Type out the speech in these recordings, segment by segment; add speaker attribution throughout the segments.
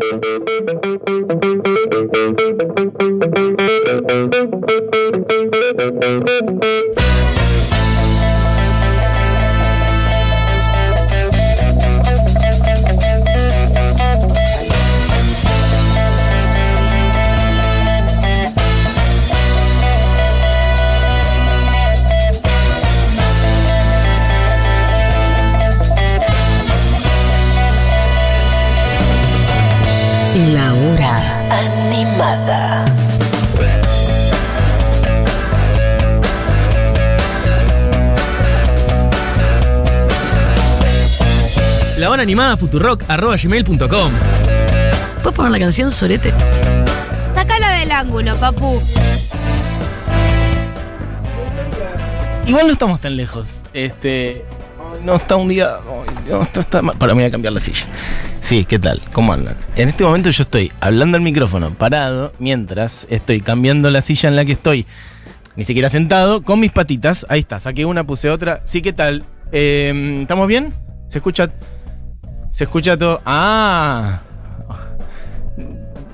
Speaker 1: Thank you.
Speaker 2: La hora animada futurock arroba gmail.com.
Speaker 1: ¿Puedes poner la canción Sorete?
Speaker 3: Sácala del ángulo, papu.
Speaker 4: Igual no estamos tan lejos. Este. No está un día. no, está mal. Para mí voy a cambiar la silla. Sí, ¿qué tal? ¿Cómo andan? En este momento yo estoy hablando al micrófono, parado, mientras estoy cambiando la silla en la que estoy, ni siquiera sentado, con mis patitas. Ahí está, saqué una, puse otra. Sí, ¿qué tal? Eh, ¿Estamos bien? ¿Se escucha? ¿Se escucha todo? ¡Ah!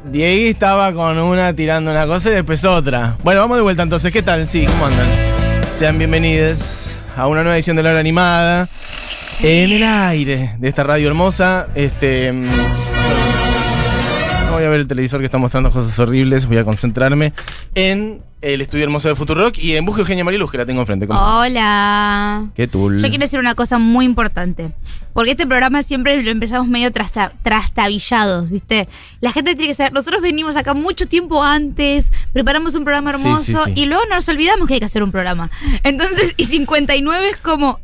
Speaker 4: Diego estaba con una tirando una cosa y después otra. Bueno, vamos de vuelta entonces. ¿Qué tal? Sí, ¿cómo andan? Sean bienvenidos a una nueva edición de la hora animada. En el aire de esta radio hermosa. Este. Voy a ver el televisor que está mostrando cosas horribles. Voy a concentrarme en el estudio hermoso de Futurock y en Busque Eugenia Mariluz, que la tengo enfrente. ¿Cómo?
Speaker 3: Hola.
Speaker 4: ¿Qué tul?
Speaker 3: Yo quiero decir una cosa muy importante. Porque este programa siempre lo empezamos medio trasta- trastabillados, ¿viste? La gente tiene que saber. Nosotros venimos acá mucho tiempo antes, preparamos un programa hermoso
Speaker 4: sí, sí.
Speaker 3: y luego nos olvidamos que hay que hacer un programa. Entonces, y 59 es como.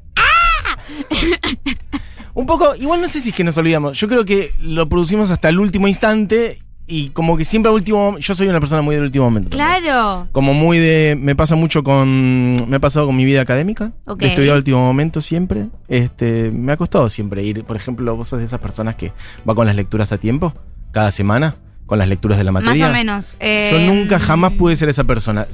Speaker 4: Un poco, igual no sé si es que nos olvidamos. Yo creo que lo producimos hasta el último instante y como que siempre al último. Yo soy una persona muy del último momento. también.
Speaker 3: Claro.
Speaker 4: Como muy de. Me pasa mucho con. Me ha pasado con mi vida académica.
Speaker 3: Ok.
Speaker 4: De estudiar al último momento siempre. Este. Me ha costado siempre ir. Por ejemplo, vos sos de esas personas que va con las lecturas a tiempo. Cada semana. Con las lecturas de la
Speaker 3: Más
Speaker 4: materia.
Speaker 3: o menos. eh,
Speaker 4: Yo nunca jamás pude ser esa persona.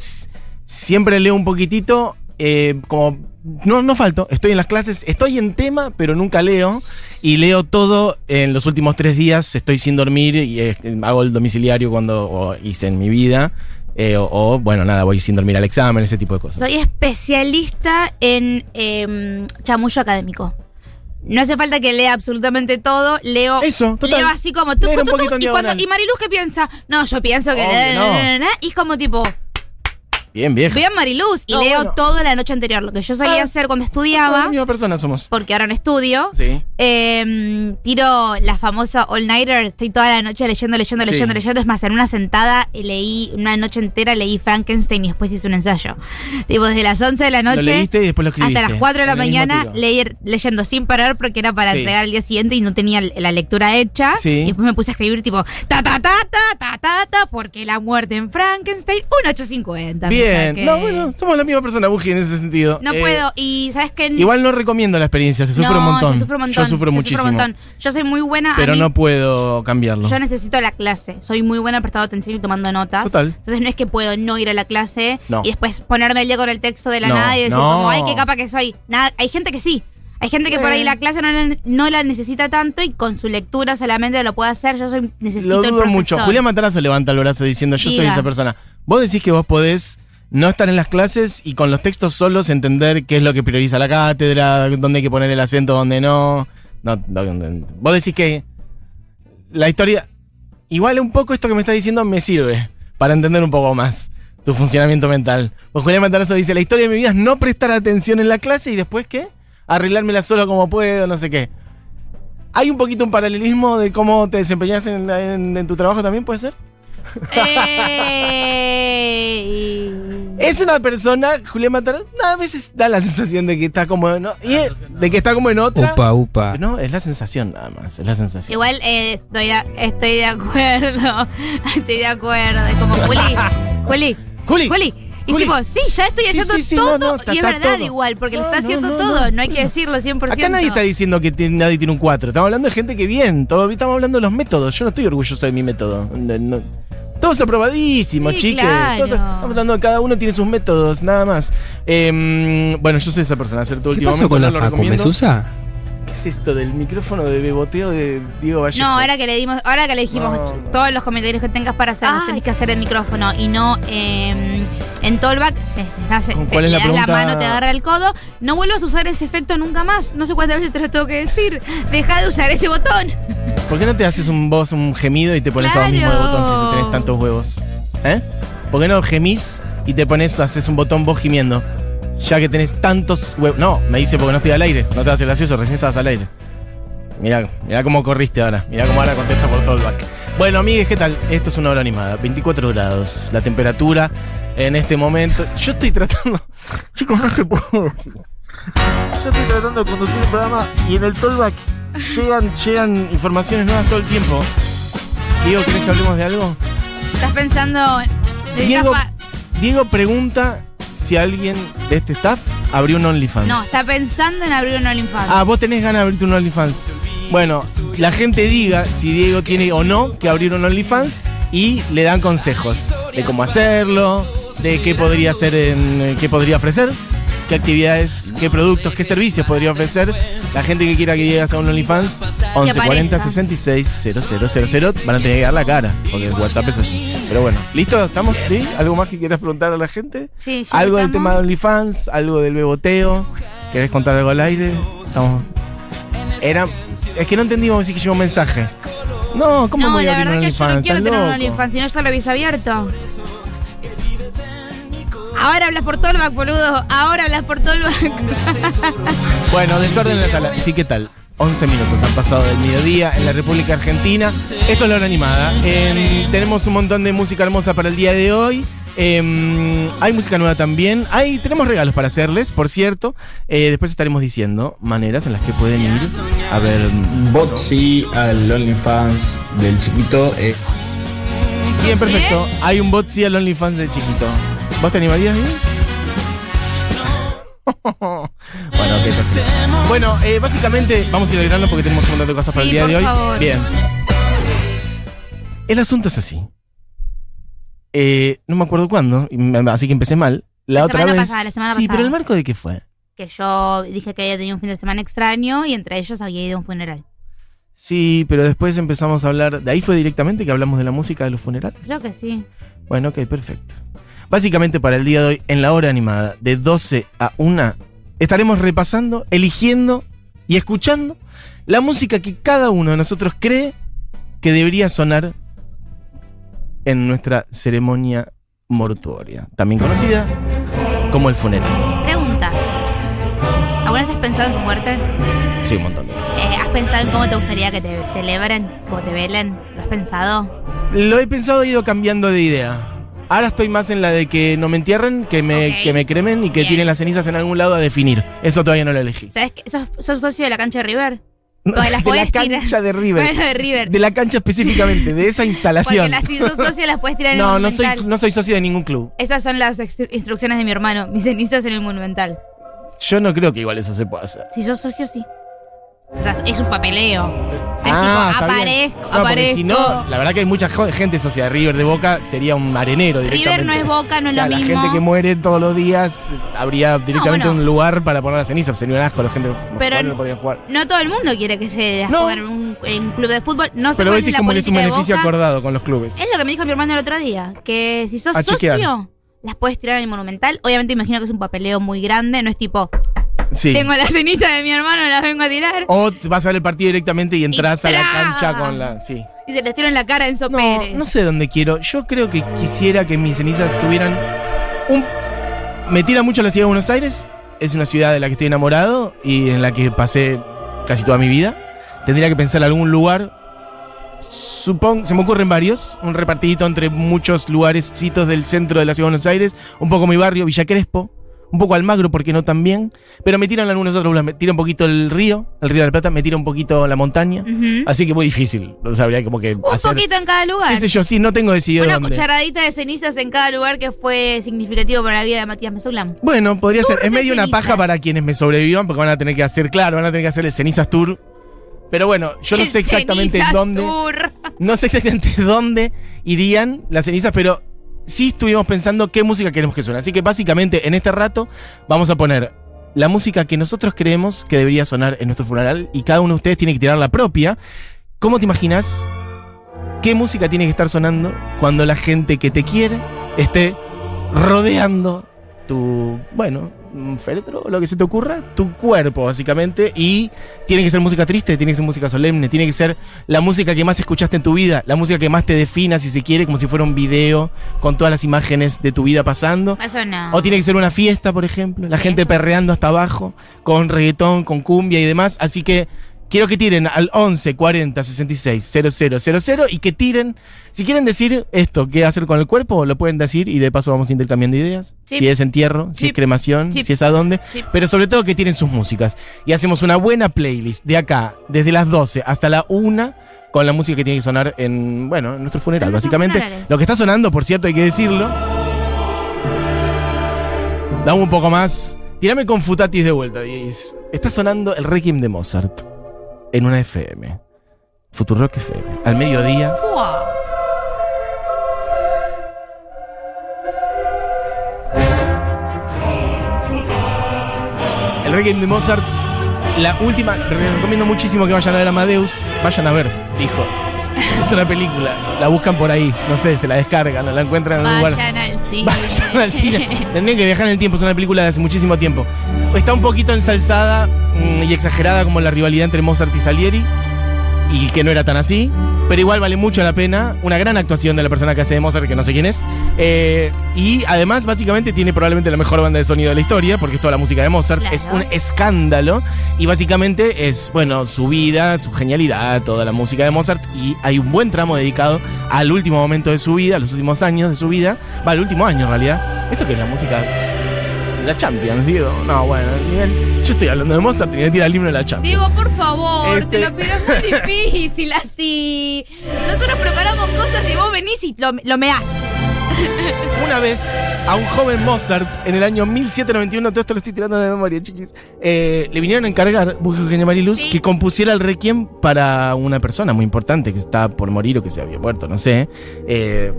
Speaker 4: Siempre leo un poquitito. Eh, como. No, no falto. Estoy en las clases. Estoy en tema, pero nunca leo. Y leo todo en los últimos tres días. Estoy sin dormir y eh, hago el domiciliario cuando o hice en mi vida. eh, o, o, bueno, nada, voy sin dormir al examen, ese tipo de cosas.
Speaker 3: Soy especialista en em, chamullo académico. No hace falta que lea absolutamente todo, leo,
Speaker 4: Eso, total.
Speaker 3: leo así como tú, tú, y, cuando,
Speaker 4: diagonal.
Speaker 3: y Mariluz qué piensa, no, yo pienso que
Speaker 4: Obvio,
Speaker 3: na,
Speaker 4: no.
Speaker 3: na, na, na, y es como tipo,
Speaker 4: Bien, vieja.
Speaker 3: veo a Mariluz y
Speaker 4: No,
Speaker 3: leo
Speaker 4: bueno.
Speaker 3: todo la noche anterior, lo que yo solía
Speaker 4: Ah,
Speaker 3: hacer cuando
Speaker 4: La
Speaker 3: estudiaba,
Speaker 4: misma persona somos.
Speaker 3: porque ahora no estudio.
Speaker 4: Sí.
Speaker 3: em, tiro la famosa All Nighter, estoy toda la noche leyendo, leyendo,
Speaker 4: Sí.
Speaker 3: leyendo, leyendo. Es más, en una sentada leí, una noche entera leí Frankenstein y después hice un ensayo. Tipo, desde las 11 de la
Speaker 4: Lo
Speaker 3: noche
Speaker 4: leíste y después lo escribiste.
Speaker 3: hasta las 4 de la
Speaker 4: en el mismo
Speaker 3: mañana
Speaker 4: tiro.
Speaker 3: leer, leyendo sin parar porque era para
Speaker 4: Sí.
Speaker 3: entregar al día siguiente y no tenía l- la lectura hecha.
Speaker 4: Sí.
Speaker 3: Y después me puse a escribir tipo ta ta ta ta ta ta ta porque la muerte en Frankenstein un 850. me
Speaker 4: Bien. No, bueno, somos la misma persona, Buji, en ese sentido.
Speaker 3: No
Speaker 4: Eh,
Speaker 3: puedo. Y sabes que
Speaker 4: Igual no recomiendo la experiencia, se sufre
Speaker 3: no,
Speaker 4: un montón.
Speaker 3: Se sufre un montón.
Speaker 4: Yo sufro
Speaker 3: se
Speaker 4: muchísimo.
Speaker 3: un montón. Yo soy muy buena. a
Speaker 4: Pero
Speaker 3: mí-
Speaker 4: no puedo cambiarlo.
Speaker 3: Yo necesito la clase. Soy muy buena prestando atención y tomando notas.
Speaker 4: Total.
Speaker 3: Entonces no es que puedo no ir a la clase
Speaker 4: No.
Speaker 3: y después ponerme el día con el texto de la
Speaker 4: No,
Speaker 3: nada y decir como, ay, qué capa que soy. Nada, hay gente que sí. Hay gente que por ahí
Speaker 4: Eh.
Speaker 3: la clase no la, no la necesita tanto y con su lectura solamente lo puede hacer. Yo soy necesito
Speaker 4: Lo
Speaker 3: el
Speaker 4: dudo mucho. Julián Matarazo levanta el brazo diciendo yo soy esa persona. Vos decís que vos podés no estar en las clases y con los textos solos entender qué es lo que prioriza la cátedra, dónde hay que poner el acento, dónde no. Vos decís que la historia. Igual un poco esto que me estás diciendo me sirve para entender un poco más tu funcionamiento mental. Pues Julián Matarazo dice, la historia de mi vida es no prestar atención en la clase y después qué? Arreglármela solo como puedo, no sé qué. ¿Hay un poquito un paralelismo de cómo te desempeñas en, en- en tu trabajo también, puede ser? Es una persona, Julián Matarazzo, a veces da la sensación de que está como en, o- y es- de que está como en otra.
Speaker 2: Upa, upa.
Speaker 4: No, es la sensación nada más, es la sensación.
Speaker 3: Igual eh, estoy, a- estoy de acuerdo. Estoy de acuerdo. Es como, Juli, Juli,
Speaker 4: Juli,
Speaker 3: Juli. Y
Speaker 4: Juli.
Speaker 3: tipo, sí, ya estoy
Speaker 4: Sí,
Speaker 3: haciendo
Speaker 4: sí, sí,
Speaker 3: todo.
Speaker 4: no, no, está-
Speaker 3: y es
Speaker 4: está
Speaker 3: verdad
Speaker 4: todo.
Speaker 3: igual, porque
Speaker 4: No,
Speaker 3: lo está
Speaker 4: no,
Speaker 3: haciendo
Speaker 4: no,
Speaker 3: todo.
Speaker 4: no.
Speaker 3: No, hay que decirlo 100%.
Speaker 4: Acá nadie está diciendo que tiene- nadie tiene un 4. Estamos hablando de gente que bien. Todo, estamos hablando de los métodos. Yo no estoy orgulloso de mi método. No- no- todo es aprobadísimo,
Speaker 3: Sí,
Speaker 4: chiques.
Speaker 3: claro.
Speaker 4: Todo- estamos hablando de cada uno tiene sus métodos, nada más. Em, bueno, yo soy esa persona. Hacer todo
Speaker 2: ¿Qué
Speaker 4: último
Speaker 2: pasó con
Speaker 4: no
Speaker 2: la
Speaker 4: lo
Speaker 2: Facu?
Speaker 4: recomiendo.
Speaker 2: ¿Mesusa?
Speaker 4: ¿Qué es esto del micrófono de beboteo de Diego Vallejo?
Speaker 3: No, ahora que le dimos, ahora que le dijimos
Speaker 4: No.
Speaker 3: todos los comentarios que tengas para hacer, los
Speaker 1: Ay.
Speaker 3: tenés que hacer el micrófono y no eh, en Tollback, se, se, se-
Speaker 4: ¿Con
Speaker 3: se-
Speaker 4: cuál es la
Speaker 3: das la
Speaker 4: pregunta?
Speaker 3: mano, te agarra el codo. No vuelvas a usar ese efecto nunca más. No sé cuántas veces te lo tengo que decir. Deja de usar ese botón.
Speaker 4: ¿Por qué no te haces un voz, un gemido y te pones a vos mismo el botón si tenés tantos huevos? ¿Eh? ¿Por qué no gemís y te pones, haces un botón vos gimiendo? Ya que tenés tantos huevos. No, me dice porque no estoy al aire. No te el gracioso, recién estabas al aire. Mirá, mirá cómo corriste ahora. Mirá cómo ahora contesta por todo el back. Bueno, amigues, ¿qué tal? Esto es una hora animada. 24 grados. La temperatura en este momento. Yo estoy tratando. Chicos, no se puede decir. Yo estoy tratando de conducir un programa y en el tollback llegan, llegan informaciones nuevas todo el tiempo. Diego, ¿querés que hablemos de algo?
Speaker 3: Estás pensando.
Speaker 4: Diego, Diego pregunta si alguien de este staff abrió un OnlyFans.
Speaker 3: No, está pensando en abrir un OnlyFans.
Speaker 4: Ah, vos tenés ganas de abrirte un OnlyFans. Bueno, la gente diga si Diego tiene o no que abrir un OnlyFans y le dan consejos de cómo hacerlo, de qué podría hacer, en, qué podría ofrecer, qué actividades, qué productos, qué servicios podría ofrecer. La gente que quiera que llegues a un OnlyFans, 11 40
Speaker 3: aparezca.
Speaker 4: 66 000 van a tener que dar la cara, porque el WhatsApp es así. Pero bueno, ¿listo? ¿Estamos? ¿Sí? ¿Algo más que quieras preguntar a la gente?
Speaker 3: Sí, ya
Speaker 4: Algo del tema de OnlyFans, algo del beboteo. ¿Querés contar algo al aire? Estamos. Era. Es que no entendimos si que llegó un mensaje. No, ¿cómo
Speaker 3: No,
Speaker 4: voy a
Speaker 3: la
Speaker 4: abrir un
Speaker 3: verdad que yo no quiero
Speaker 4: ¿Estás
Speaker 3: tener un? OnlyFans, si no ya lo habéis abierto. Ahora hablas por Tollback, boludo. Ahora hablas por Tollback.
Speaker 4: Bueno, desorden en la sala. Sí, ¿qué tal? 11 minutos han pasado del mediodía en la República Argentina. Esto es la hora animada. Em, tenemos un montón de música hermosa para el día de hoy. Em, hay música nueva también. Hay, tenemos regalos para hacerles, por cierto. Eh, después estaremos diciendo maneras en las que pueden ir a ver.
Speaker 5: Botsy al OnlyFans del chiquito. eh,
Speaker 4: Bien, perfecto. Hay un bot sí al OnlyFans de chiquito. ¿Vos te animarías bien? bueno, ok, perfecto. Bueno, eh, básicamente vamos a ir al grano porque tenemos un montón de cosas para
Speaker 3: Sí,
Speaker 4: el día
Speaker 3: por
Speaker 4: de hoy.
Speaker 3: favor.
Speaker 4: Bien. El asunto es así. Eh, no me acuerdo cuándo, así que empecé mal. La,
Speaker 3: La
Speaker 4: otra
Speaker 3: semana
Speaker 4: vez.
Speaker 3: pasada, la semana
Speaker 4: sí,
Speaker 3: pasada.
Speaker 4: pero el marco de qué fue.
Speaker 3: que yo dije que había tenido un fin de semana extraño y entre ellos había ido a un funeral.
Speaker 4: Sí, pero después empezamos a hablar. De ahí fue directamente que hablamos de la música de los funerales.
Speaker 3: Creo que sí.
Speaker 4: Bueno, ok, perfecto. Básicamente para el día de hoy, en la hora animada, de 12 a 1, estaremos repasando, eligiendo y escuchando la música que cada uno de nosotros cree que debería sonar en nuestra ceremonia mortuoria, también conocida como el funeral.
Speaker 3: Preguntas. ¿Alguna vez has pensado en tu muerte?
Speaker 4: Sí, un montón de veces.
Speaker 3: Eh, ¿Has pensado en cómo te gustaría que te celebren? ¿Cómo te velen? ¿Lo has pensado?
Speaker 4: Lo he pensado y he ido cambiando de idea. Ahora estoy más en la de que no me entierren, que me, que me cremen y que
Speaker 3: Bien.
Speaker 4: tienen las cenizas en algún lado a definir. Eso todavía no lo elegí.
Speaker 3: ¿Sabes que sos, sos socio de la cancha de River? Porque las
Speaker 4: de la
Speaker 3: tirar.
Speaker 4: cancha de River.
Speaker 3: Bueno, de River.
Speaker 4: De la cancha específicamente, de esa
Speaker 3: Porque
Speaker 4: instalación.
Speaker 3: las, si sos socio las puedes tirar en el
Speaker 4: No, no soy,
Speaker 3: Monumental.
Speaker 4: no soy socio de ningún club.
Speaker 3: Esas son las instrucciones de mi hermano. Mis cenizas en el Monumental.
Speaker 4: Yo no creo que igual eso se pueda hacer.
Speaker 3: Si sos socio, sí. O sea, es un papeleo. Es
Speaker 4: Ah,
Speaker 3: tipo, aparezco,
Speaker 4: No,
Speaker 3: aparezco.
Speaker 4: si no, la verdad que hay mucha gente socia de River de Boca, sería un arenero directamente.
Speaker 3: River no es Boca, no
Speaker 4: O
Speaker 3: es
Speaker 4: sea,
Speaker 3: lo
Speaker 4: la
Speaker 3: mismo.
Speaker 4: gente que muere todos los días, habría directamente
Speaker 3: bueno.
Speaker 4: un lugar para poner la ceniza. Sería un asco, la gente
Speaker 3: Pero
Speaker 4: no podrían jugar.
Speaker 3: No todo el mundo quiere que se
Speaker 4: No.
Speaker 3: pongan en un, en un club de fútbol. No sé
Speaker 4: Pero decís
Speaker 3: la
Speaker 4: como que es un beneficio acordado con los clubes.
Speaker 3: Es lo que me dijo mi hermano el otro día. Que si sos
Speaker 4: A chequear.
Speaker 3: socio, las puedes tirar en el Monumental. Obviamente imagino que es un papeleo muy grande. No es tipo,
Speaker 4: Sí.
Speaker 3: tengo la ceniza de mi hermano, las vengo a tirar.
Speaker 4: O vas a ver el partido directamente y entras a la cancha con la. Sí.
Speaker 3: Y se les tiro en la cara a Enzo
Speaker 4: No,
Speaker 3: Pérez.
Speaker 4: no sé dónde quiero. Yo creo que quisiera que mis cenizas tuvieran un. Me tira mucho la ciudad de Buenos Aires. Es una ciudad de la que estoy enamorado y en la que pasé casi toda mi vida. Tendría que pensar en algún lugar. Supongo, se me ocurren varios. Un repartidito entre muchos lugarecitos del centro de la ciudad de Buenos Aires. Un poco mi barrio, Villa Crespo. Un poco Almagro, porque no también. Pero me tiran algunos otros. Me tira un poquito el río, el río de la Plata. Me tira un poquito la montaña. Así que muy difícil. No sabría como que
Speaker 3: Un
Speaker 4: hacer.
Speaker 3: poquito en cada lugar.
Speaker 4: ¿Qué sé yo? Sí, no tengo decidido
Speaker 3: Una
Speaker 4: dónde.
Speaker 3: cucharadita de cenizas en cada lugar que fue significativo para la vida de Matías Mesulam.
Speaker 4: Bueno, podría ser. Es medio una paja para quienes me sobrevivan, porque van a tener que hacer, claro, van a tener que hacer el cenizas tour. Pero bueno, yo no sé exactamente dónde.
Speaker 3: Tour.
Speaker 4: No sé exactamente dónde irían las cenizas, pero sí estuvimos pensando qué música queremos que suene. Así que básicamente en este rato vamos a poner la música que nosotros creemos que debería sonar en nuestro funeral y cada uno de ustedes tiene que tirar la propia. ¿Cómo te imaginas qué música tiene que estar sonando cuando la gente que te quiere esté rodeando tu, bueno, un féretro, lo que se te ocurra, tu cuerpo, básicamente. Y tiene que ser música triste, tiene que ser música solemne, tiene que ser la música que más escuchaste en tu vida, la música que más te defina, si se quiere, como si fuera un video con todas las imágenes de tu vida pasando.
Speaker 3: Eso no.
Speaker 4: O tiene que ser una fiesta, por ejemplo, la gente perreando hasta abajo, con reggaetón, con cumbia y demás. Así que quiero que tiren al 11 40 66 000 y que tiren. Si quieren decir esto, qué hacer con el cuerpo, lo pueden decir y de paso vamos intercambiando ideas. Si es entierro, si es cremación, si es a dónde. Pero sobre todo que tienen sus músicas. Y hacemos una buena playlist de acá, desde las 12 hasta la 1 con la música que tiene que sonar en, bueno, en nuestro funeral,
Speaker 3: En
Speaker 4: básicamente. Lo que está sonando, por cierto, hay que decirlo. Dame un poco más. Tírame con Futatis de vuelta, Diez. Está sonando el Requiem de Mozart en una FM. Futurock FM. Al mediodía.
Speaker 3: Fua.
Speaker 4: El Requiem de Mozart. La última. les recomiendo muchísimo que vayan a ver Amadeus. Vayan a ver, dijo. Es una película. La buscan por ahí. No sé, se la descargan, no la encuentran en algún lugar.
Speaker 3: Vayan al cine.
Speaker 4: Vayan al cine. Tendrían que viajar en el tiempo, es una película de hace muchísimo tiempo. Está un poquito ensalzada mm, y exagerada como la rivalidad entre Mozart y Salieri, y que no era tan así, pero igual vale mucho la pena. Una gran actuación de la persona que hace de Mozart, que no sé quién es. Eh, y además, básicamente, tiene probablemente la mejor banda de sonido de la historia, porque es toda la música de Mozart.
Speaker 3: Claro.
Speaker 4: Es un escándalo, y básicamente es, bueno, su vida, su genialidad, toda la música de Mozart, y hay un buen tramo dedicado al último momento de su vida, a los últimos años de su vida. Va, al último año en realidad. Esto que es la música. La Champions, digo. No, bueno, el nivel. Yo estoy hablando de Mozart y me tira el himno de la Champions.
Speaker 3: Digo, por favor,
Speaker 4: Este-
Speaker 3: te lo pido, es muy difícil así. Nosotros preparamos cosas y vos venís y lo, lo meás.
Speaker 4: Una vez a un joven Mozart en el año 1791, todo esto lo estoy tirando de memoria, chiquis, eh, le vinieron a encargar, busco Eugenia Mariluz,
Speaker 3: Sí.
Speaker 4: que compusiera el requiem para una persona muy importante que está por morir o que se había muerto, no sé. Eh,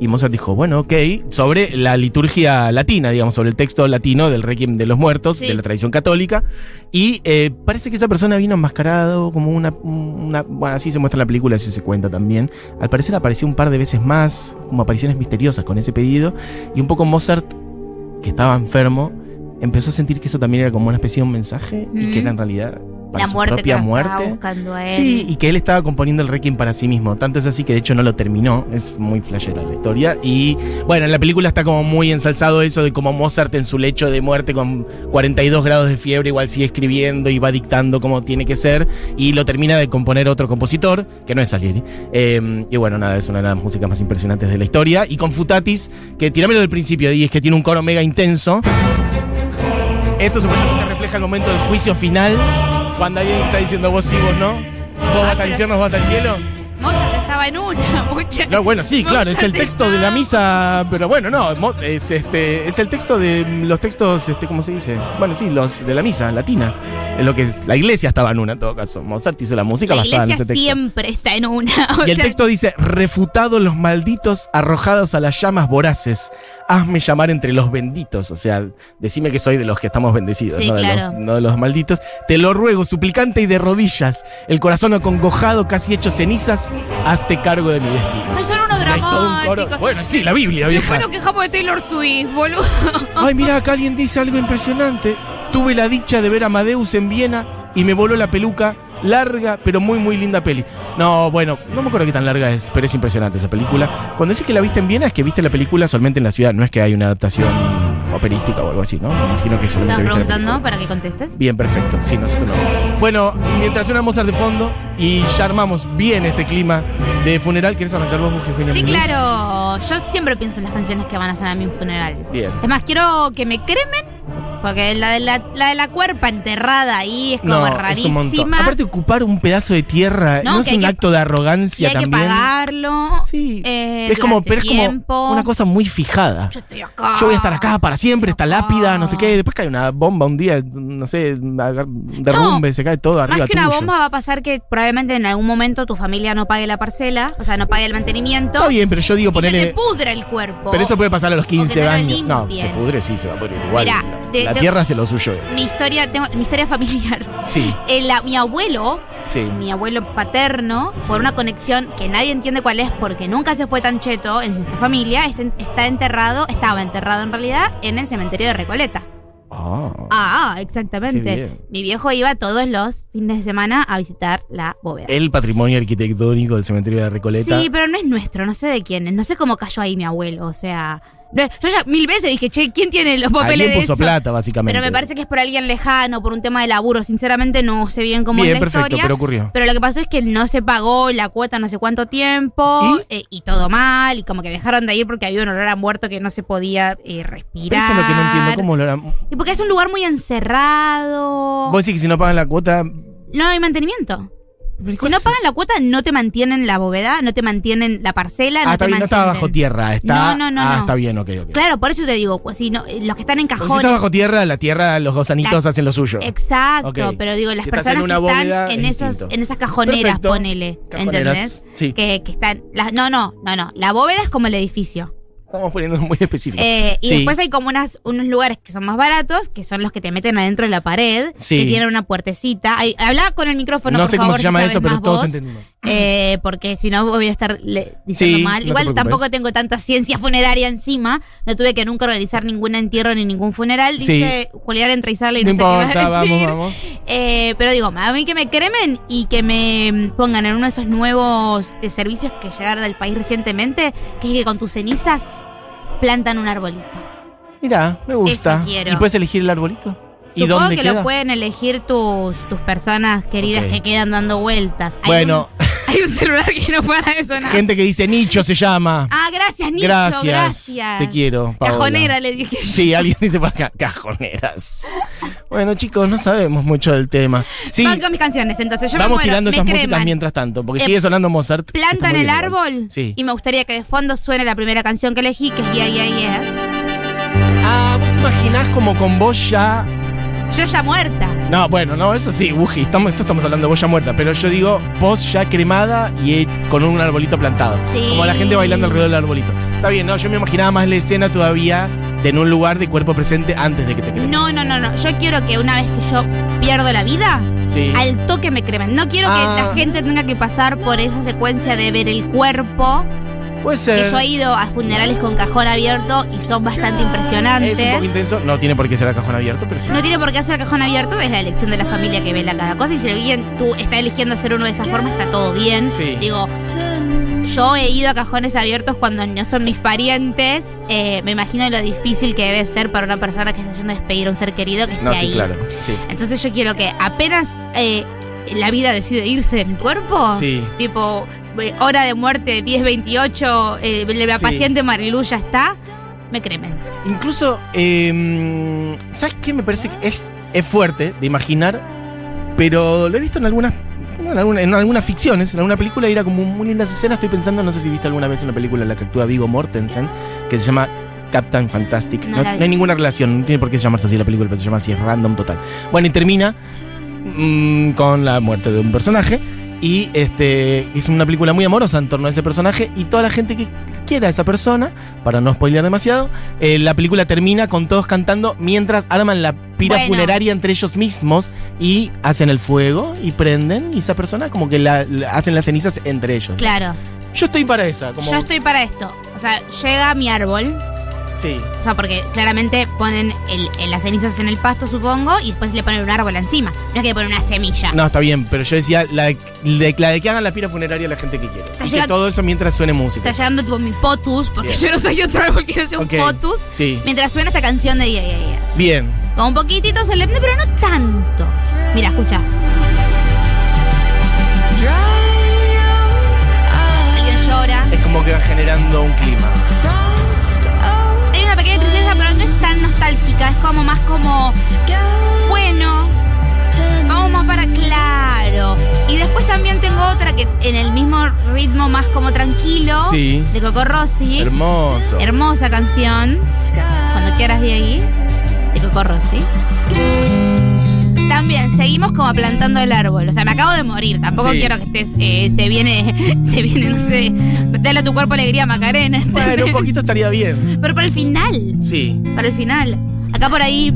Speaker 4: y Mozart dijo, bueno, ok, sobre la liturgia latina, digamos, sobre el texto latino del Requiem de los Muertos,
Speaker 3: Sí.
Speaker 4: de la tradición católica. Y eh, parece que esa persona vino enmascarado como una, una... Bueno, así se muestra en la película, así se cuenta también. Al parecer apareció un par de veces más, como apariciones misteriosas con ese pedido. Y un poco Mozart, que estaba enfermo, empezó a sentir que eso también era como una especie de un mensaje y que
Speaker 3: Mm.
Speaker 4: era en realidad para
Speaker 3: la
Speaker 4: su propia muerte.
Speaker 3: buscando a él.
Speaker 4: Sí, y que él estaba componiendo el Requiem para sí mismo. Tanto es así que de hecho no lo terminó. Es muy flashera la historia. Y bueno, en la película está como muy ensalzado eso de cómo Mozart en su lecho de muerte con 42 grados de fiebre igual sigue escribiendo y va dictando cómo tiene que ser. Y lo termina de componer otro compositor, que no es Salieri. Eh, y bueno, nada, es una de las músicas más impresionantes de la historia. Y con Futatis, que tirámelo del principio, y es que tiene un coro mega intenso. Esto supuestamente refleja el momento del juicio final, cuando alguien está diciendo vos sí, vos no. Vos
Speaker 3: Ah,
Speaker 4: vas al infierno, vos vas al cielo.
Speaker 3: Mozart en una, mucha.
Speaker 4: No, bueno, sí, claro, es el texto de la misa, pero bueno, no, es este, es el texto de los textos, este, ¿cómo se dice? Bueno, sí, los de la misa latina. Es lo que es, la iglesia estaba en una, en todo caso. Mozart hizo la música
Speaker 3: La
Speaker 4: basada en ese texto.
Speaker 3: siempre está en una. o
Speaker 4: Y el texto dice, refutado los malditos arrojados a las llamas voraces, hazme llamar entre los benditos. O sea, decime que soy de los que estamos bendecidos,
Speaker 3: Sí,
Speaker 4: no, de los, no de los malditos. Te lo ruego, suplicante y de rodillas, el corazón acongojado, casi hecho cenizas, cargo de mi destino.
Speaker 3: Ay, son unos dramáticos.
Speaker 4: Bueno, sí, la Biblia,
Speaker 3: Después
Speaker 4: vieja.
Speaker 3: nos quejamos de Taylor Swift, boludo.
Speaker 4: Ay, mira, acá alguien dice algo impresionante. Tuve la dicha de ver a Amadeus en Viena y me voló la peluca. Larga, pero muy, muy linda peli. No, bueno, no me acuerdo qué tan larga es, pero es impresionante esa película. Cuando decís que la viste en Viena, es que viste la película solamente en la ciudad, no es que hay una adaptación operística o algo así, ¿no? Me imagino que solamente
Speaker 3: ¿Estás preguntando para que contestes?
Speaker 4: Bien, perfecto. Sí, nosotros no. Bueno, mientras suena Mozart de fondo y ya armamos bien este clima de funeral, ¿querés arrancar vos, Eugenia
Speaker 3: Sí, claro. Yo siempre pienso en las canciones que van a sonar a mi funeral.
Speaker 4: Bien.
Speaker 3: Es más, quiero que me cremen. Porque la de la, la de la cuerpa enterrada ahí es como
Speaker 4: No, es un
Speaker 3: rarísima.
Speaker 4: Aparte, ocupar un pedazo de tierra no,
Speaker 3: No,
Speaker 4: es
Speaker 3: que hay
Speaker 4: un
Speaker 3: que-
Speaker 4: acto de
Speaker 3: y
Speaker 4: arrogancia
Speaker 3: hay que
Speaker 4: también.
Speaker 3: pagarlo.
Speaker 4: Sí.
Speaker 3: eh,
Speaker 4: es como, pero es como una cosa muy fijada.
Speaker 3: Yo estoy acá.
Speaker 4: Yo voy a estar acá para siempre, esta lápida, no sé qué. Después cae una bomba un día, no sé, derrumbe, se cae todo arriba
Speaker 3: Más que una bomba va a pasar que probablemente en algún momento tu familia no pague la parcela, o sea, no pague el mantenimiento.
Speaker 4: Está bien, pero yo digo
Speaker 3: y se te
Speaker 4: ponerle.
Speaker 3: pudre el cuerpo.
Speaker 4: Pero eso puede pasar a los 15
Speaker 3: no lo
Speaker 4: años. No, se pudre, sí, se va a pudrir igual.
Speaker 3: Mira, de-
Speaker 4: la
Speaker 3: de-
Speaker 4: tierra hace lo suyo.
Speaker 3: mi historia, tengo mi historia familiar.
Speaker 4: Sí,
Speaker 3: Eh, la- mi abuelo,
Speaker 4: sí.
Speaker 3: mi abuelo paterno, por una conexión que nadie entiende cuál es porque nunca se fue tan cheto en nuestra familia, está, está enterrado, estaba enterrado en realidad en el cementerio de Recoleta.
Speaker 4: Ah.
Speaker 3: Ah, exactamente. Mi viejo iba todos los fines de semana a visitar la bóveda.
Speaker 4: El patrimonio arquitectónico del cementerio de la Recoleta.
Speaker 3: Sí, pero no es nuestro, no sé de quién es. No sé cómo cayó ahí mi abuelo, o sea... yo ya mil veces dije, che, ¿quién tiene los papeles
Speaker 4: Alguien
Speaker 3: de
Speaker 4: puso
Speaker 3: eso?
Speaker 4: plata, básicamente.
Speaker 3: Pero me parece que es por alguien lejano, por un tema de laburo. Sinceramente no sé bien cómo
Speaker 4: Bien,
Speaker 3: es la
Speaker 4: perfecto,
Speaker 3: historia.
Speaker 4: pero ocurrió.
Speaker 3: Pero lo que pasó es que no se pagó la cuota no sé cuánto tiempo
Speaker 4: ¿Y?
Speaker 3: eh, y todo mal y como que dejaron de ir porque había un olor a muerto que no se podía eh, respirar.
Speaker 4: Pero eso es lo que no entiendo. ¿Cómo lo harán?
Speaker 3: Y porque es un lugar muy encerrado.
Speaker 4: Vos decís que si no pagan la cuota.
Speaker 3: No hay mantenimiento. Si no pagan la cuota, no te mantienen la bóveda, no te mantienen la parcela,
Speaker 4: Ah,
Speaker 3: no
Speaker 4: está
Speaker 3: te
Speaker 4: bien, no está bajo tierra. Está,
Speaker 3: No, no, no,
Speaker 4: Ah,
Speaker 3: no.
Speaker 4: está bien, ok, ok.
Speaker 3: Claro, por eso te digo, pues, si no, eh, los que están en
Speaker 4: Porque si
Speaker 3: cajones.
Speaker 4: está bajo tierra, la tierra, los gozanitos
Speaker 3: La-
Speaker 4: hacen lo suyo.
Speaker 3: Exacto,
Speaker 4: Ok.
Speaker 3: pero digo, las
Speaker 4: Si
Speaker 3: personas
Speaker 4: en una
Speaker 3: que están en,
Speaker 4: es
Speaker 3: esos, en esas cajoneras,
Speaker 4: Perfecto.
Speaker 3: ponele,
Speaker 4: Cajoneras,
Speaker 3: ¿entendés?
Speaker 4: sí.
Speaker 3: Que, que están. las- no, no, no, no. La bóveda es como el edificio.
Speaker 4: Estamos poniendo muy específico.
Speaker 3: Eh, y
Speaker 4: Sí.
Speaker 3: después hay como unas, unos lugares que son más baratos, que son los que te meten adentro de la pared,
Speaker 4: Sí.
Speaker 3: que tienen una puertecita. Hay- habla con el micrófono,
Speaker 4: no
Speaker 3: por
Speaker 4: sé cómo se
Speaker 3: si
Speaker 4: llama
Speaker 3: sabes
Speaker 4: eso, pero todos entendimos.
Speaker 3: Eh, porque si no voy a estar le- diciendo
Speaker 4: Sí,
Speaker 3: mal.
Speaker 4: no
Speaker 3: Igual tampoco tengo tanta ciencia funeraria encima. No tuve que nunca organizar ningún entierro ni ningún funeral. Dice Julián entre y sale y
Speaker 4: No
Speaker 3: no, sé qué va a decir.
Speaker 4: vamos, vamos.
Speaker 3: Eh, pero digo, a mí que me cremen y que me pongan en uno de esos nuevos eh, servicios que llegaron del país recientemente, que es que con tus cenizas plantan un arbolito.
Speaker 4: Mira, me gusta.
Speaker 3: Eso quiero.
Speaker 4: ¿Y puedes elegir el arbolito? ¿Y
Speaker 3: Supongo
Speaker 4: dónde
Speaker 3: que
Speaker 4: queda?
Speaker 3: lo pueden elegir tus, tus personas queridas
Speaker 4: Ok.
Speaker 3: que quedan dando vueltas. Hay
Speaker 4: Bueno,
Speaker 3: un- hay un celular que no para de sonar.
Speaker 4: gente que dice nicho se llama.
Speaker 3: Ah, gracias, Nicho,
Speaker 4: gracias.
Speaker 3: gracias.
Speaker 4: Te quiero. Paola.
Speaker 3: Cajonera le dije.
Speaker 4: Sí, alguien dice por acá, cajoneras. Bueno, chicos, no sabemos mucho del tema. Sí,
Speaker 3: Van con mis canciones, entonces yo
Speaker 4: vamos
Speaker 3: me muero,
Speaker 4: tirando
Speaker 3: me
Speaker 4: esas
Speaker 3: creman.
Speaker 4: músicas mientras tanto, porque
Speaker 3: Eh,
Speaker 4: sigue sonando Mozart.
Speaker 3: Plantan
Speaker 4: muy
Speaker 3: el
Speaker 4: bien
Speaker 3: árbol
Speaker 4: Sí.
Speaker 3: y me gustaría que de fondo suene la primera canción que elegí, que es Yeah, Yeah, Yes.
Speaker 4: Ah, ¿vos te imaginás como con vos ya
Speaker 3: Yo ya muerta.
Speaker 4: No, bueno, no, eso sí, Buji, estamos, esto estamos hablando de boya muerta, pero yo digo vos ya cremada y eh, con un arbolito plantado.
Speaker 3: Sí.
Speaker 4: Como la gente bailando alrededor del arbolito. Está bien, no, yo me imaginaba más la escena todavía de en un lugar de cuerpo presente antes de que te cremen.
Speaker 3: No, no, no, no. Yo quiero que una vez que yo pierdo la vida,
Speaker 4: Sí.
Speaker 3: al toque me cremen. No quiero
Speaker 4: Ah.
Speaker 3: que la gente tenga que pasar por esa secuencia de ver el cuerpo.
Speaker 4: Puede
Speaker 3: Que
Speaker 4: ser.
Speaker 3: yo he ido a funerales con cajón abierto y son bastante impresionantes.
Speaker 4: Es un poco intenso. No tiene por qué ser a cajón abierto, pero sí.
Speaker 3: No tiene por qué hacer cajón abierto, es la elección de la familia que vela cada cosa. Y si alguien tú está eligiendo hacer uno de esa forma, está todo bien.
Speaker 4: Sí.
Speaker 3: Digo, yo he ido a cajones abiertos cuando no son mis parientes. eh, me imagino lo difícil que debe ser para una persona que está yendo a despedir a un ser querido que esté
Speaker 4: No, sí,
Speaker 3: ahí.
Speaker 4: claro. Sí.
Speaker 3: Entonces yo quiero que apenas eh, la vida decide irse de mi cuerpo,
Speaker 4: Sí.
Speaker 3: tipo hora de muerte 10-28, eh, la
Speaker 4: Sí.
Speaker 3: paciente Marilu ya está, me cremen.
Speaker 4: Incluso, eh, ¿sabes qué? Me parece que es, es fuerte de imaginar, pero lo he visto en algunas. En, alguna- en algunas ficciones, en alguna película y era como muy lindas escenas. Estoy pensando, no sé si viste alguna vez una película en la que actúa Vigo Mortensen, que se llama Captain Fantastic.
Speaker 3: No
Speaker 4: hay ninguna relación, no tiene por qué llamarse así la película, pero se llama así, es random total. Bueno, y termina mm, con la muerte de un personaje. Y este es una película muy amorosa en torno a ese personaje. Y toda la gente que quiera a esa persona, para no spoilear demasiado, eh, la película termina con todos cantando mientras arman la pira
Speaker 3: Bueno.
Speaker 4: funeraria entre ellos mismos y hacen el fuego y prenden. Y esa persona como que la, la- hacen las cenizas entre ellos.
Speaker 3: Claro,
Speaker 4: Yo estoy para esa. Como,
Speaker 3: yo estoy para esto. O sea, llega mi árbol,
Speaker 4: Sí.
Speaker 3: o sea, porque claramente ponen el- el- las cenizas en el pasto, supongo, y después le ponen un árbol encima. No es que le ponen una semilla.
Speaker 4: No, está bien, pero yo decía la de, la de que hagan la pira funeraria a la gente que quiere. Y que todo eso mientras suene música.
Speaker 3: Está llegando tipo mi potus, porque
Speaker 4: Bien.
Speaker 3: yo no soy otro árbol que no sea un potus.
Speaker 4: Sí.
Speaker 3: Mientras suena esta canción de Yeah, Yeah, Yeah.
Speaker 4: Bien.
Speaker 3: Como un poquitito solemne, pero no tanto. Mira, escucha. Alguien llora.
Speaker 4: Es como que va generando un clima.
Speaker 3: Nostálgica. Es como más como, bueno, vamos más para claro. Y después también tengo otra que en el mismo ritmo, más como tranquilo,
Speaker 4: Sí.
Speaker 3: de Coco Rossi.
Speaker 4: Hermoso.
Speaker 3: Hermosa canción. Cuando quieras de ahí. De Coco Rossi. Seguimos como plantando el árbol. O sea, me acabo de morir. Tampoco
Speaker 4: Sí.
Speaker 3: quiero que estés. eh, se viene. Se viene, no sé. Dale a tu cuerpo alegría, Macarena.
Speaker 4: Bueno, un
Speaker 3: ¿entendés?
Speaker 4: poquito estaría bien.
Speaker 3: Pero para el final.
Speaker 4: Sí.
Speaker 3: Para el final. Acá por ahí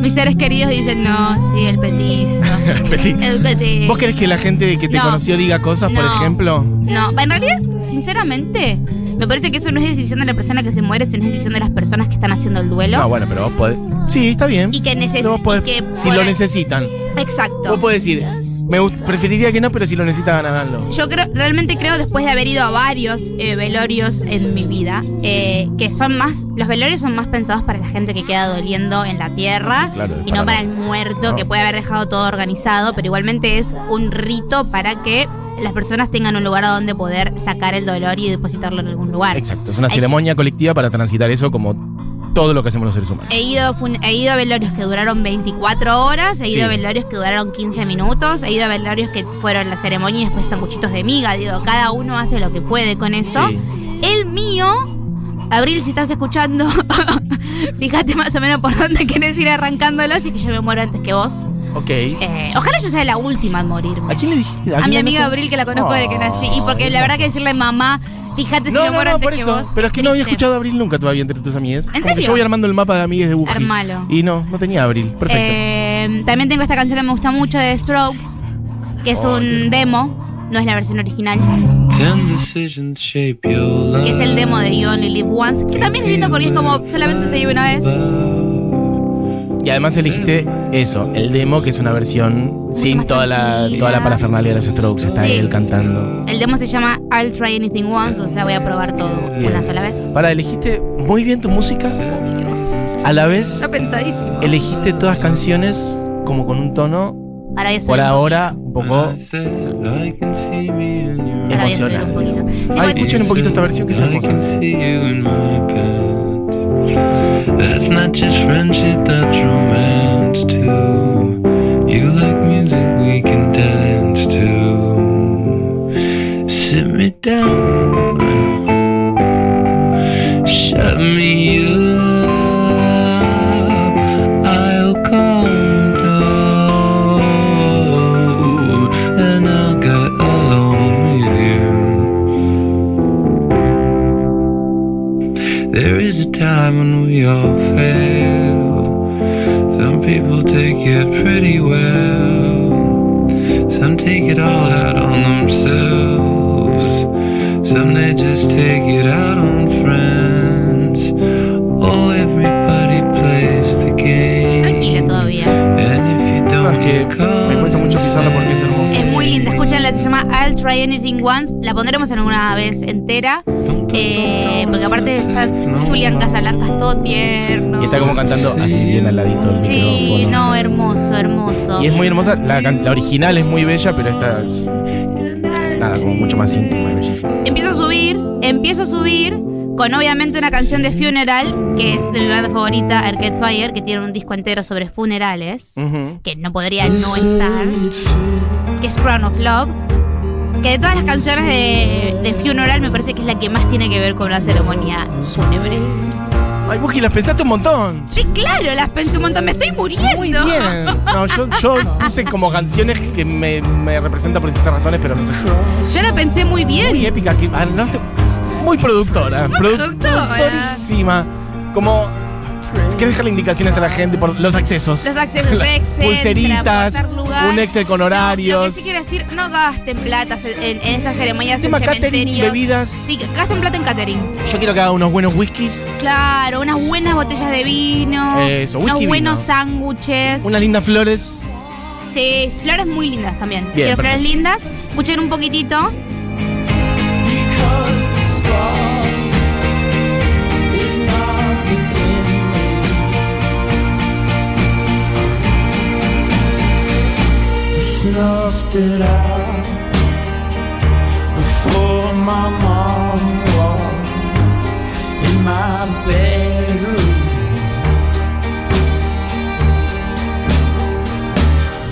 Speaker 3: Mis seres queridos dicen, no, sí, el petizo.
Speaker 4: Petit.
Speaker 3: El petizo.
Speaker 4: ¿Vos querés que la gente que te
Speaker 3: No.
Speaker 4: conoció diga cosas, por ejemplo?
Speaker 3: No, en realidad, sinceramente, me parece que eso no es decisión de la persona que se muere, sino es decisión de las personas que están haciendo el duelo.
Speaker 4: No, bueno, pero vos podés. Sí, está bien.
Speaker 3: Y que neces-
Speaker 4: Pero vos podés-
Speaker 3: y que
Speaker 4: si lo
Speaker 3: ahí-
Speaker 4: necesitan.
Speaker 3: Exacto.
Speaker 4: Vos podés decir, me preferiría que no, pero si lo necesitan, háganlo.
Speaker 3: Yo creo, realmente creo, después de haber ido a varios eh, velorios en mi vida, eh, que son más, los velorios son más pensados para la gente que queda doliendo en la tierra
Speaker 4: Sí, claro,
Speaker 3: y no
Speaker 4: para
Speaker 3: el muerto
Speaker 4: no.
Speaker 3: que puede haber dejado todo organizado, pero igualmente es un rito para que las personas tengan un lugar a donde poder sacar el dolor y depositarlo en algún lugar.
Speaker 4: Exacto, es una
Speaker 3: Hay-
Speaker 4: ceremonia colectiva para transitar eso como todo lo que hacemos los seres humanos.
Speaker 3: He ido, he ido a velorios que duraron 24 horas, he ido
Speaker 4: Sí.
Speaker 3: a velorios que duraron 15 minutos, he ido a velorios que fueron la ceremonia y después sanguchitos de miga. Digo, cada uno hace lo que puede con eso.
Speaker 4: Sí.
Speaker 3: El mío, Abril, si estás escuchando, fíjate más o menos por dónde quieres ir arrancándolo, así que yo me muero antes que vos.
Speaker 4: Ok.
Speaker 3: Eh, ojalá yo sea la última en morirme.
Speaker 4: ¿A quién le dijiste?
Speaker 3: A mi
Speaker 4: quién le
Speaker 3: amiga? Abril, que la conozco desde que nací. Y porque la verdad que decirle mamá, fíjate si
Speaker 4: No,
Speaker 3: me
Speaker 4: no,
Speaker 3: muero
Speaker 4: no,
Speaker 3: antes
Speaker 4: por
Speaker 3: que
Speaker 4: eso.
Speaker 3: vos.
Speaker 4: Pero es que no había escuchado a Abril nunca todavía entre tus amigas. Como que
Speaker 3: serio?
Speaker 4: yo voy armando el mapa de amigas de Buji.
Speaker 3: Armalo.
Speaker 4: Y no, no tenía Abril. Perfecto.
Speaker 3: Eh, también tengo esta canción que me gusta mucho de Strokes, que es
Speaker 4: Oh,
Speaker 3: un demo, no es la versión original, que es el demo de You Only Live Once, que también es lindo porque es como solamente se vive una vez.
Speaker 4: Y además elegiste eso, el demo, que es una versión sin toda la, toda la parafernalia de los Strokes. Está
Speaker 3: Sí.
Speaker 4: él cantando.
Speaker 3: El demo se llama I'll Try Anything Once, o sea, voy a probar todo
Speaker 4: Bien.
Speaker 3: una sola vez.
Speaker 4: Para, elegiste muy bien tu música. A la vez,
Speaker 3: Está pensadísimo.
Speaker 4: elegiste todas canciones como con un tono, por ahora, un poco emocional.
Speaker 3: Sí,
Speaker 4: Ay, escuchen un poquito esta versión que es hermosa.
Speaker 6: Not just friendship, that's romance too. You like music we can dance to. Sit me down, shut me up. Take it all out on themselves. Some they just take it out on friends. Oh, everybody plays the game.
Speaker 3: Tranquila todavía.
Speaker 6: And if you
Speaker 4: No,
Speaker 6: don't
Speaker 4: es que me cuesta mucho pisarla porque es hermosa.
Speaker 3: Es muy linda, escúchala, se llama I'll Try Anything Once. La pondremos en alguna vez entera. Eh, porque aparte está Julian Casablancas todo tierno.
Speaker 4: Y está como cantando así bien al ladito del
Speaker 3: Sí,
Speaker 4: micrófono.
Speaker 3: no, hermoso, hermoso.
Speaker 4: Y es muy hermosa. La, original es muy bella, pero esta es. Nada, como mucho más íntima y bellísima.
Speaker 3: Empiezo a subir, empiezo a subir con obviamente una canción de Funeral, que es de mi banda favorita, Arcade Fire, que tiene un disco entero sobre funerales, que no podría no estar, que es Crown of Love. Que de todas las canciones de, de Funeral me parece que es la que más tiene que ver con una ceremonia fúnebre.
Speaker 4: Ay, Buji, las pensaste un montón.
Speaker 3: Sí, claro, las pensé un montón, me estoy muriendo.
Speaker 4: Muy bien. No, yo, yo puse como canciones que me, me representan por distintas razones, pero no sé.
Speaker 3: Yo la pensé muy bien.
Speaker 4: Muy épica. Que, ah, no, muy productora. produ-
Speaker 3: productora.
Speaker 4: Productorísima. Como. ¿Qué dejarle indicaciones a la gente por los accesos?
Speaker 3: Los accesos
Speaker 4: La-
Speaker 3: Excel,
Speaker 4: Pulseritas,
Speaker 3: para guardar lugar.
Speaker 4: un Excel con
Speaker 3: No, lo que
Speaker 4: horarios.
Speaker 3: sí quiero decir, no gasten plata en, en estas ceremonias
Speaker 4: Tema catering, bebidas.
Speaker 3: Sí, gasten plata en catering.
Speaker 4: Yo quiero que haga unos buenos whiskies,
Speaker 3: Claro, unas buenas botellas de vino.
Speaker 4: Eso,
Speaker 3: unos
Speaker 4: whisky,
Speaker 3: buenos
Speaker 4: vino.
Speaker 3: sándwiches.
Speaker 4: unas lindas flores.
Speaker 3: Sí, flores muy lindas también.
Speaker 4: Bien,
Speaker 3: quiero flores lindas. Escuchen un poquitito.
Speaker 7: Snuffed it out before my mom walked in my bedroom.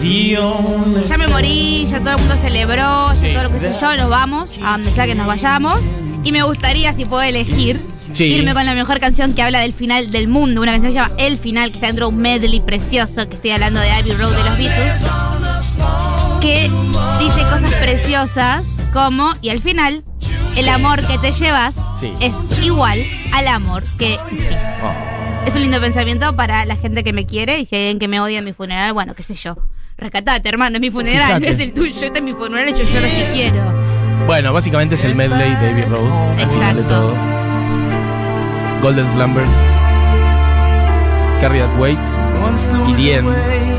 Speaker 7: The only
Speaker 3: Ya me morí, ya todo el mundo celebró, ya
Speaker 4: Sí.
Speaker 3: todo lo que sé yo, nos vamos, a donde sea que nos vayamos. Y me gustaría, si puedo elegir,
Speaker 4: Sí.
Speaker 3: irme con la mejor canción que habla del final del mundo. Una canción que se llama El Final, que está dentro de un medley precioso, que estoy hablando de Abbey Road de los Beatles. Que dice cosas preciosas como, y al final, el amor que te llevas
Speaker 4: Sí.
Speaker 3: es igual al amor que hiciste.
Speaker 4: Oh.
Speaker 3: Es un lindo pensamiento para la gente que me quiere y si hay alguien que me odia en mi funeral, bueno, qué sé yo. Rescatate, hermano, es mi funeral,
Speaker 4: Fíjate.
Speaker 3: es el tuyo, este es mi funeral y yo lloro si quiero.
Speaker 4: Bueno, básicamente es el medley de Abbey Road. al final de
Speaker 3: Exacto.
Speaker 4: todo. Golden Slumbers. Carry That Weight. Y The End.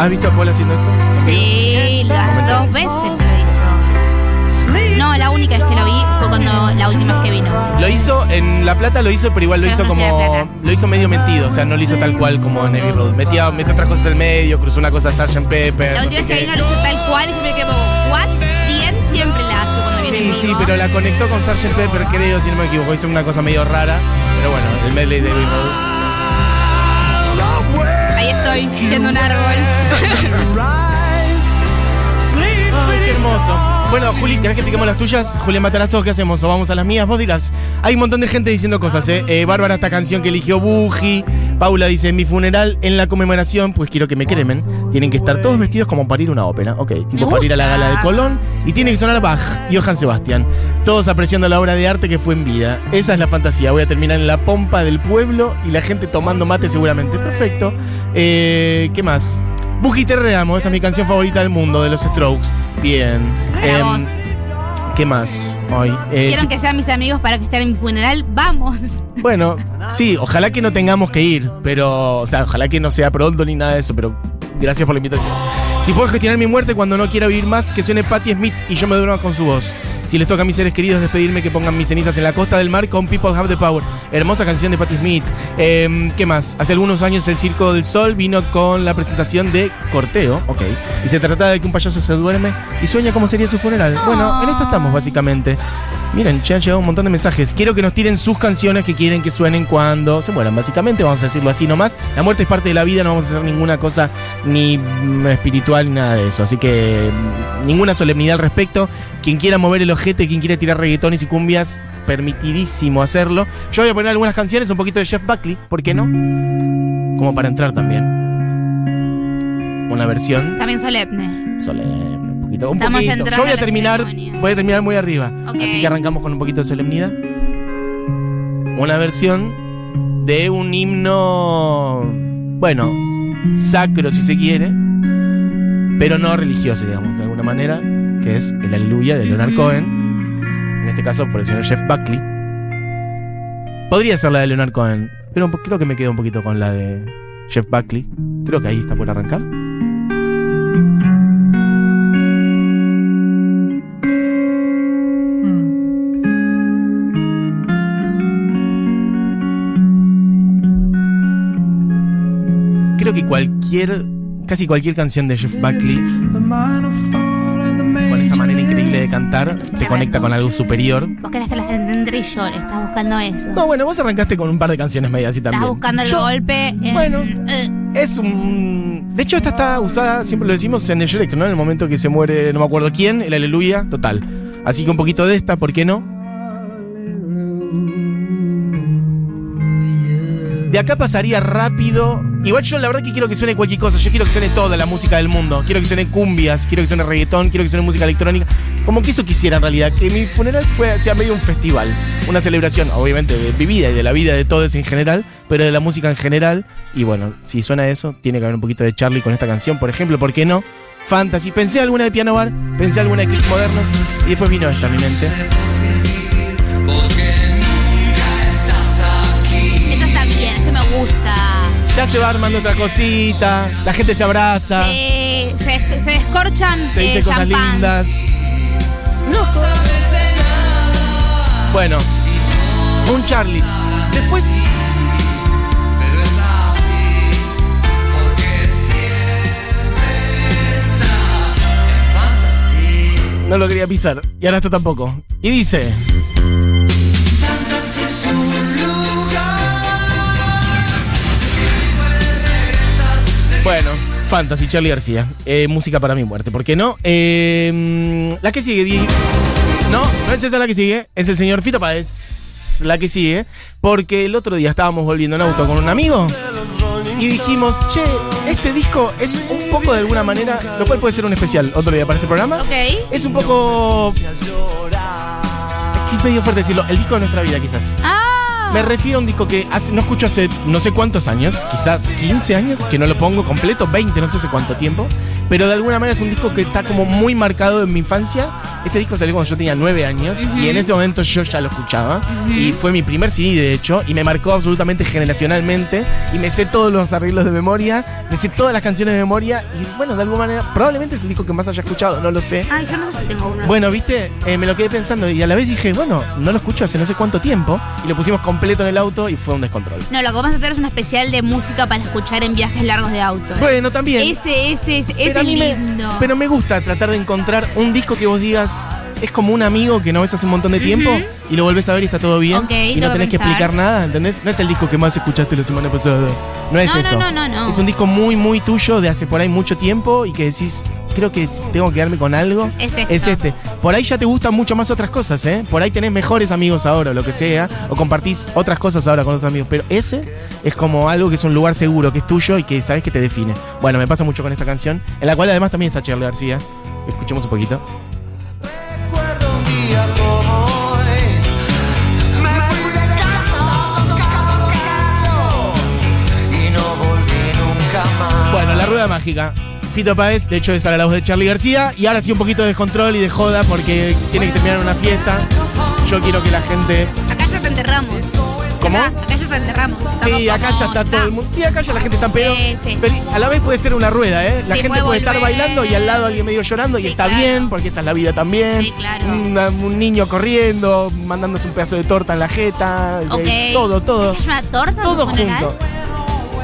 Speaker 4: ¿Has visto a Paul haciendo esto?
Speaker 3: Sí, las dos veces lo hizo. No, la única vez que lo vi fue cuando la última vez que vino.
Speaker 4: Lo hizo en La Plata, lo hizo, pero igual lo
Speaker 3: Pero
Speaker 4: hizo como. Lo hizo medio metido, o sea, no lo hizo tal cual como en Abbey Road. Metía, metió otras cosas en el medio, cruzó una cosa a Sgt. Pepper.
Speaker 3: La última vez que vino lo hizo tal cual y yo me quedé como, ¿what? Bien siempre la hace cuando viene
Speaker 4: Sí, sí, pero la conectó con Sgt. Pepper, creo, si no me equivoco. Hizo una cosa medio rara. Pero bueno, el medley de Abbey Road.
Speaker 3: Estoy, siendo un árbol.
Speaker 4: Ay, qué hermoso. Bueno, Juli, ¿querés que piquemos las tuyas? Julián Matarazo, ¿qué hacemos? ¿O vamos a las mías? Vos dirás. Hay un montón de gente diciendo cosas, ¿eh? Eh, Bárbara, esta canción que eligió Buji. Paula dice, en mi funeral, en la conmemoración, pues quiero que me cremen. Tienen que estar todos vestidos como para ir a una ópera. Ok, tipo para ir a la gala de Colón. Y tiene que sonar Bach y Johann Sebastián. Todos apreciando la obra de arte que fue en vida. Esa es la fantasía. Voy a terminar en la pompa del pueblo y la gente tomando mate seguramente. Perfecto. Eh, ¿Qué más? Buji te reamo, esta es mi canción favorita del mundo, de los Strokes. Bien. ¿Qué más? Hoy. Eh,
Speaker 3: ¿Quieren
Speaker 4: sí,
Speaker 3: que sean mis amigos para que estén en mi funeral? ¡Vamos!
Speaker 4: Bueno, sí, ojalá que no tengamos que ir, pero. O sea, ojalá que no sea pronto ni nada de eso, pero gracias por la invitación. Si puedo gestionar mi muerte cuando no quiera vivir más, que suene Patti Smith y yo me duerma con su voz. Si les toca a mis seres queridos despedirme, que pongan mis cenizas en la costa del mar con People Have the Power. Hermosa canción de Patti Smith. Em, ¿Qué más? Hace algunos años el Circo del Sol vino con la presentación de Corteo, ok. Y se trataba de que un payaso se duerme y sueña cómo sería su funeral. Bueno, en esto estamos básicamente. Miren, ya han llegado un montón de mensajes. Quiero que nos tiren sus canciones que quieren que suenen cuando se mueran. Básicamente, vamos a decirlo así nomás. La muerte es parte de la vida, no vamos a hacer ninguna cosa ni mm, espiritual ni nada de eso. Así que mm, ninguna solemnidad al respecto. Quien quiera mover el ojete, quien quiera tirar reggaetones y cumbias, permitidísimo hacerlo. Yo voy a poner algunas canciones, un poquito de Jeff Buckley, ¿por qué no? Como para entrar también. Una versión
Speaker 3: También solemne.
Speaker 4: solemne, un poquito. Un
Speaker 3: Estamos
Speaker 4: poquito. Yo voy
Speaker 3: a
Speaker 4: a terminar,
Speaker 3: ceremonia.
Speaker 4: voy a terminar muy arriba. Así que arrancamos con un poquito de solemnidad. Una versión de un himno, bueno, sacro si se quiere, pero no religioso, digamos, de alguna manera, que es el Aleluya de Leonard. Cohen. En este caso por el señor Jeff Buckley. Podría ser la de Leonard Cohen, pero creo que me quedo un poquito con la de Jeff Buckley. Creo que ahí está por arrancar. Creo que cualquier, casi cualquier canción de Jeff Buckley, con esa manera increíble de cantar, te conecta con algo superior.
Speaker 3: Vos querés que la gente y llore, estás buscando eso.
Speaker 4: No, bueno, vos arrancaste con un par de canciones medias así
Speaker 3: estás
Speaker 4: también.
Speaker 3: buscando el
Speaker 4: Yo-
Speaker 3: golpe en...
Speaker 4: bueno. Es un. De hecho, esta está usada, siempre lo decimos, en el Shrek, ¿no? En el momento que se muere, no me acuerdo quién, el Aleluya, total. Así que un poquito de esta, ¿por qué no? De acá pasaría rápido. Igual yo la verdad que quiero que suene cualquier cosa. Yo quiero que suene toda la música del mundo. Quiero que suene cumbias, quiero que suene reggaetón, quiero que suene música electrónica. Como que eso quisiera en realidad. Que mi funeral fue, sea medio un festival. Una celebración, obviamente, de mi vida y de la vida de todos en general. Pero de la música en general. Y bueno, si suena eso, tiene que haber un poquito de Charlie con esta canción, por ejemplo. ¿Por qué no? Fantasy. Pensé alguna de Piano Bar, pensé alguna de Clips Modernos. Y después vino esta a mi mente. Ya se va armando otra cosita. La gente se abraza.
Speaker 3: Se, se, se descorchan
Speaker 4: Se dice
Speaker 3: eh,
Speaker 4: cosas
Speaker 3: champán.
Speaker 4: lindas. Bueno, un Charlie. Después. No lo quería pisar. Y ahora esto tampoco. Y dice. Bueno, Fantasy, Charlie García. Eh, música para mi muerte, ¿por qué no? Eh, la que sigue, Di- No, no es esa la que sigue, es el señor Fito Páez. La que sigue, porque el otro día estábamos volviendo en auto con un amigo y dijimos, che, este disco es un poco de alguna manera, lo cual puede ser un especial otro día para este programa.
Speaker 3: Ok.
Speaker 4: Es un poco. Es que es medio fuerte decirlo, el disco de nuestra vida, quizás.
Speaker 3: Ah,
Speaker 4: Me refiero a un disco que hace- no escucho hace no sé cuántos años, quizás 15 años, que no lo pongo completo, 20, no sé hace cuánto tiempo. Pero de alguna manera es un disco que está como muy marcado en mi infancia. Este disco salió cuando yo tenía 9 años y en ese momento yo ya lo escuchaba. Y fue mi primer CD, de hecho, y me marcó absolutamente generacionalmente. Y me sé todos los arreglos de memoria, me sé todas las canciones de memoria. Y bueno, de alguna manera, probablemente es el disco que más haya escuchado, no lo sé.
Speaker 3: Ay, yo no sé si tengo uno.
Speaker 4: Bueno, viste, Eh, me lo quedé pensando y a la vez dije, bueno, no lo escucho hace no sé cuánto tiempo. Y lo pusimos completo en el auto y fue un descontrol.
Speaker 3: No, lo que vamos a hacer es un especial de música para escuchar en viajes largos de auto.
Speaker 4: Bueno, también.
Speaker 3: Ese, ese, ese, ese es
Speaker 4: me,
Speaker 3: lindo.
Speaker 4: pero me gusta tratar de encontrar un disco que vos digas es como un amigo que no ves hace un montón de tiempo y lo volvés a ver y está todo bien
Speaker 3: Ok,
Speaker 4: y
Speaker 3: tengo
Speaker 4: no
Speaker 3: que
Speaker 4: tenés que
Speaker 3: pensar.
Speaker 4: explicar nada, ¿entendés? No es el disco que más escuchaste la semana pasada. No es
Speaker 3: No, no,
Speaker 4: eso.
Speaker 3: no, no, no.
Speaker 4: Es un disco muy, muy tuyo de hace por ahí mucho tiempo y que decís, creo que tengo que quedarme con algo.
Speaker 3: Es esto.
Speaker 4: Es este. Por ahí ya te gustan mucho más otras cosas, ¿eh? Por ahí tenés mejores amigos ahora, o lo que sea, o compartís otras cosas ahora con otros amigos. Pero ese es como algo que es un lugar seguro, que es tuyo y que sabes que te define. Bueno, me pasa mucho con esta canción, en la cual además también está Charlie García. Escuchemos un poquito. Mágica. Fito Páez, de hecho, es a la voz de Charlie García. Y ahora sí un poquito de descontrol y de joda porque tiene que terminar una fiesta. Yo quiero que la gente.
Speaker 3: Acá ya te enterramos.
Speaker 4: ¿Cómo?
Speaker 3: Acá, acá ya te enterramos.
Speaker 4: Sí, acá ya está todo el mundo. Sí, acá ya la gente está en pedo.
Speaker 3: Sí, sí.
Speaker 4: Pero a la vez puede ser una rueda, ¿eh? La
Speaker 3: Sí,
Speaker 4: gente
Speaker 3: puede
Speaker 4: puede estar bailando y al lado alguien medio llorando y está
Speaker 3: claro.
Speaker 4: bien, porque esa es la vida también.
Speaker 3: Sí, claro.
Speaker 4: Una- un niño corriendo, mandándose un pedazo de torta en la jeta.
Speaker 3: Ok.
Speaker 4: eh, Todo, todo.
Speaker 3: ¿Es una torta?
Speaker 4: Todo
Speaker 3: funeral?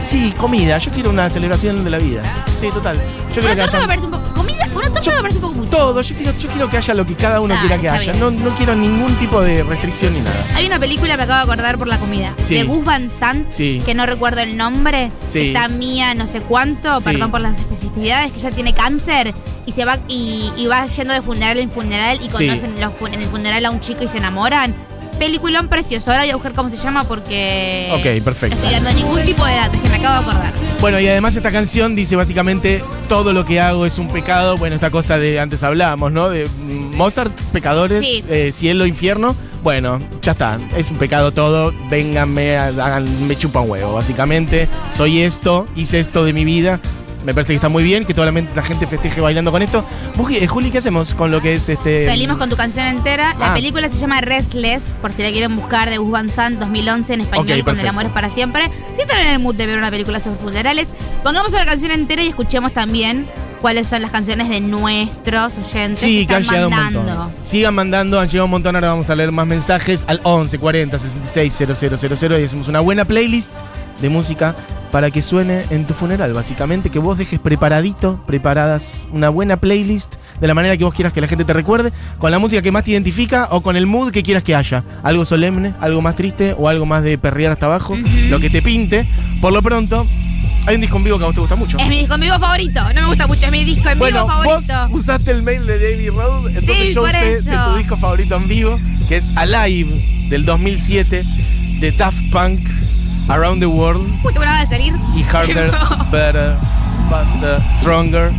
Speaker 4: Sí, comida. Yo quiero una celebración de la vida. Sí, total. Yo
Speaker 3: Una
Speaker 4: que
Speaker 3: torta me
Speaker 4: haya
Speaker 3: parece un poco. ¿Comida? Una torta me parece un poco mucho.
Speaker 4: todo. Yo quiero, yo quiero que haya lo que cada uno
Speaker 3: Ah,
Speaker 4: quiera que
Speaker 3: está
Speaker 4: haya.
Speaker 3: bien.
Speaker 4: No, no quiero ningún tipo de restricción ni nada.
Speaker 3: Hay una película, me acabo de acordar por la comida.
Speaker 4: Sí.
Speaker 3: De Gus Van Sant,
Speaker 4: Sí.
Speaker 3: que no recuerdo el nombre.
Speaker 4: Sí.
Speaker 3: Está mía no sé cuánto,
Speaker 4: Sí.
Speaker 3: perdón por las especificidades, que ella tiene cáncer y se va y, y va yendo de funeral en funeral y
Speaker 4: Sí.
Speaker 3: conocen los en el funeral a un chico y se enamoran. Peliculón precioso. Ahora voy a buscar cómo se llama porque.
Speaker 4: Ok, perfecto.
Speaker 3: No estoy dando ningún tipo de datos, que me acabo de acordar.
Speaker 4: Bueno, y además esta canción dice básicamente todo lo que hago es un pecado. Bueno, esta cosa de antes hablábamos, ¿no? De mm, Mozart, pecadores,
Speaker 3: Sí.
Speaker 4: eh, cielo, infierno. Bueno, ya está. Es un pecado todo. Vénganme, hagan, me chupa un huevo. Básicamente, soy esto, hice esto de mi vida. Me parece que está muy bien, que toda la, gente festeje bailando con esto. Eh, Juli, ¿qué hacemos con lo que es este.
Speaker 3: Salimos con tu canción entera. La
Speaker 4: Ah.
Speaker 3: película se llama Restless, por si la quieren buscar, de Gus Van Sant 2011 en español,
Speaker 4: Ok,
Speaker 3: Cuando el amor es para siempre. Si están en el mood de ver una película sobre funerales, pongamos la canción entera y escuchemos también cuáles son las canciones de nuestros oyentes
Speaker 4: Sí, que han llegado un
Speaker 3: mandando.
Speaker 4: montón. Sigan mandando, han llegado un montón. Ahora vamos a leer más mensajes al 11 40 66 000 y hacemos una buena playlist de música para que suene en tu funeral. Básicamente, que vos dejes preparadito, preparadas una buena playlist de la manera que vos quieras que la gente te recuerde, con la música que más te identifica o con el mood que quieras que haya. Algo solemne, algo más triste o algo más de perrear hasta abajo, lo que te pinte. Por lo pronto, hay un disco en vivo que a vos te gusta mucho.
Speaker 3: Es mi disco en vivo favorito. No me gusta mucho, es mi disco en
Speaker 4: Bueno,
Speaker 3: vivo
Speaker 4: vos
Speaker 3: favorito.
Speaker 4: usaste el mail de David Road, entonces
Speaker 3: Sí,
Speaker 4: yo usé de tu disco favorito en vivo, que es Alive del 2007 de Daft Punk, Around the World
Speaker 3: Uy, te acaba de salir.
Speaker 4: y Harder, Better, Faster, Stronger.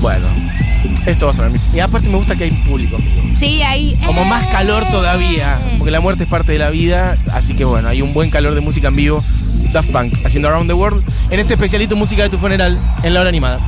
Speaker 4: Bueno, esto va a sonar. Y aparte me gusta que hay público.
Speaker 3: Sí, ahí.
Speaker 4: Como más calor todavía, porque la muerte es parte de la vida, así que bueno, hay un buen calor de música en vivo. Daft Punk haciendo Around the World en este especialito música de tu funeral en la hora animada.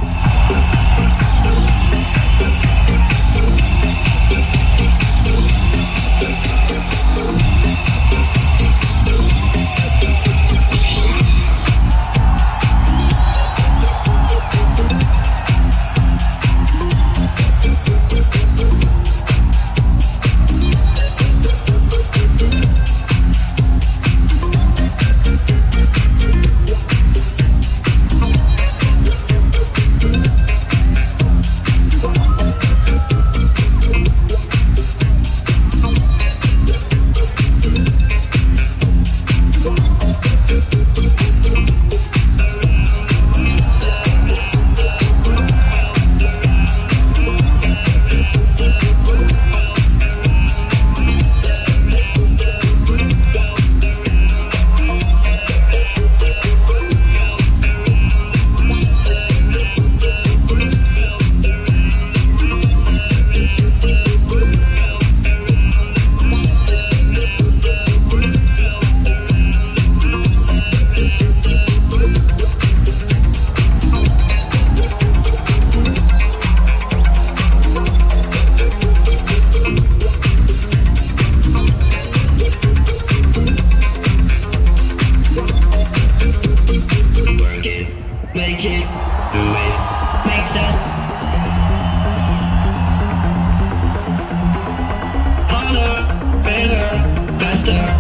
Speaker 4: faster.